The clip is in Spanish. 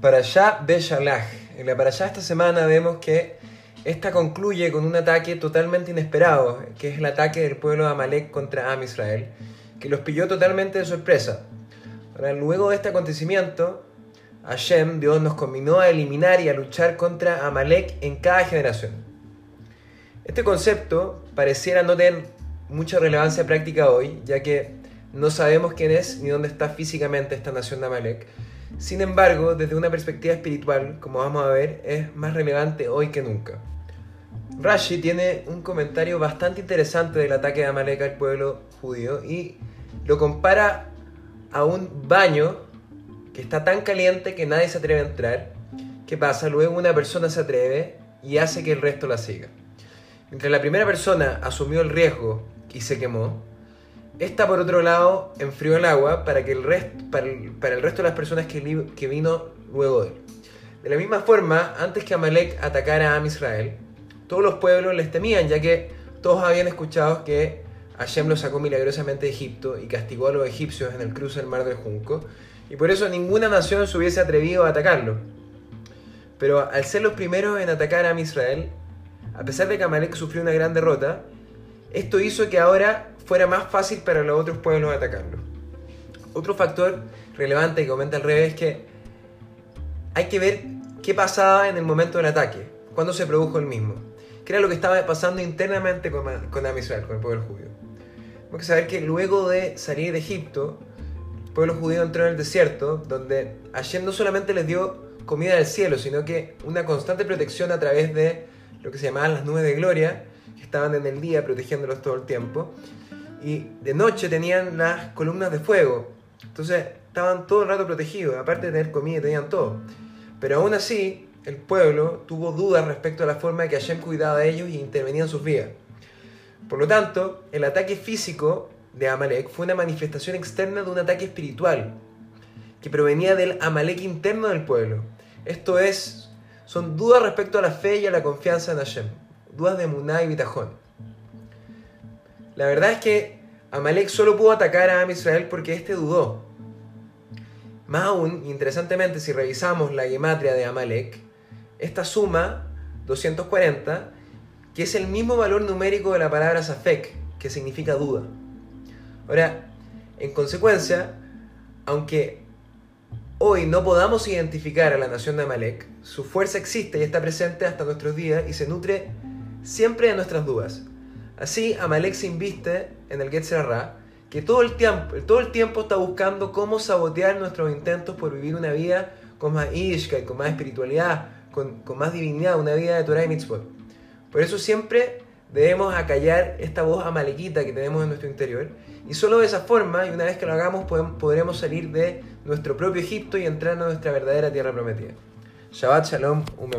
Para allá Beshalach. En la para allá esta semana vemos que esta concluye con un ataque totalmente inesperado, que es el ataque del pueblo de Amalek contra Am Israel, que los pilló totalmente de sorpresa. Ahora, luego de este acontecimiento, Hashem, Dios, nos combinó a eliminar y a luchar contra Amalek en cada generación. Este concepto pareciera no tener mucha relevancia práctica hoy, ya que no sabemos quién es ni dónde está físicamente esta nación de Amalek, sin embargo, desde una perspectiva espiritual, como vamos a ver, es más relevante hoy que nunca. Rashi tiene un comentario bastante interesante del ataque de Amalek al pueblo judío y lo compara a un baño que está tan caliente que nadie se atreve a entrar. ¿Qué pasa? Luego una persona se atreve y hace que el resto la siga. Mientras la primera persona asumió el riesgo y se quemó, esta, por otro lado, enfrió el agua para, que el, resto, para, el, resto de las personas que, vino luego de él. De la misma forma, antes que Amalek atacara a Israel, todos los pueblos les temían, ya que todos habían escuchado que Hashem los sacó milagrosamente de Egipto y castigó a los egipcios en el cruce del mar del Junco, y por eso ninguna nación se hubiese atrevido a atacarlo. Pero al ser los primeros en atacar a Israel, a pesar de que Amalek sufrió una gran derrota, esto hizo que ahora fuera más fácil para los otros pueblos atacarlo. Otro factor relevante que comenta el revés es que hay que ver qué pasaba en el momento del ataque, cuándo se produjo el mismo, qué era lo que estaba pasando internamente con, con con el pueblo judío. Tenemos que saber que luego de salir de Egipto, el pueblo judío entró en el desierto, donde Hashem no solamente les dio comida del cielo, sino que una constante protección a través de lo que se llamaban las nubes de gloria, que estaban en el día protegiéndolos todo el tiempo, y de noche tenían las columnas de fuego. Entonces estaban todo el rato protegidos, aparte de tener comida, tenían todo. Pero aún así, el pueblo tuvo dudas respecto a la forma en que Hashem cuidaba de ellos y intervenía en sus vidas. Por lo tanto, el ataque físico de Amalek fue una manifestación externa de un ataque espiritual que provenía del Amalek interno del pueblo. Esto es, son dudas respecto a la fe y a la confianza en Hashem, dudas de Muná y Bitajón. La verdad es que Amalek solo pudo atacar a Am Israel porque éste dudó. Más aún, interesantemente, si revisamos la gematria de Amalek, esta suma 240, que es el mismo valor numérico de la palabra Safek, que significa duda. Ahora, en consecuencia, aunque hoy no podamos identificar a la nación de Amalek, su fuerza existe y está presente hasta nuestros días y se nutre siempre de nuestras dudas. Así, Amalek se inviste en el Ra, que todo el, tiempo, todo el tiempo está buscando cómo sabotear nuestros intentos por vivir una vida con más Ishka, con más espiritualidad, con, más divinidad, una vida de Torah y Mitzvot. Por eso siempre debemos acallar esta voz amalequita que tenemos en nuestro interior. Y solo de esa forma, y una vez que lo hagamos, podremos salir de nuestro propio Egipto y entrar a nuestra verdadera tierra prometida. Shabbat Shalom, un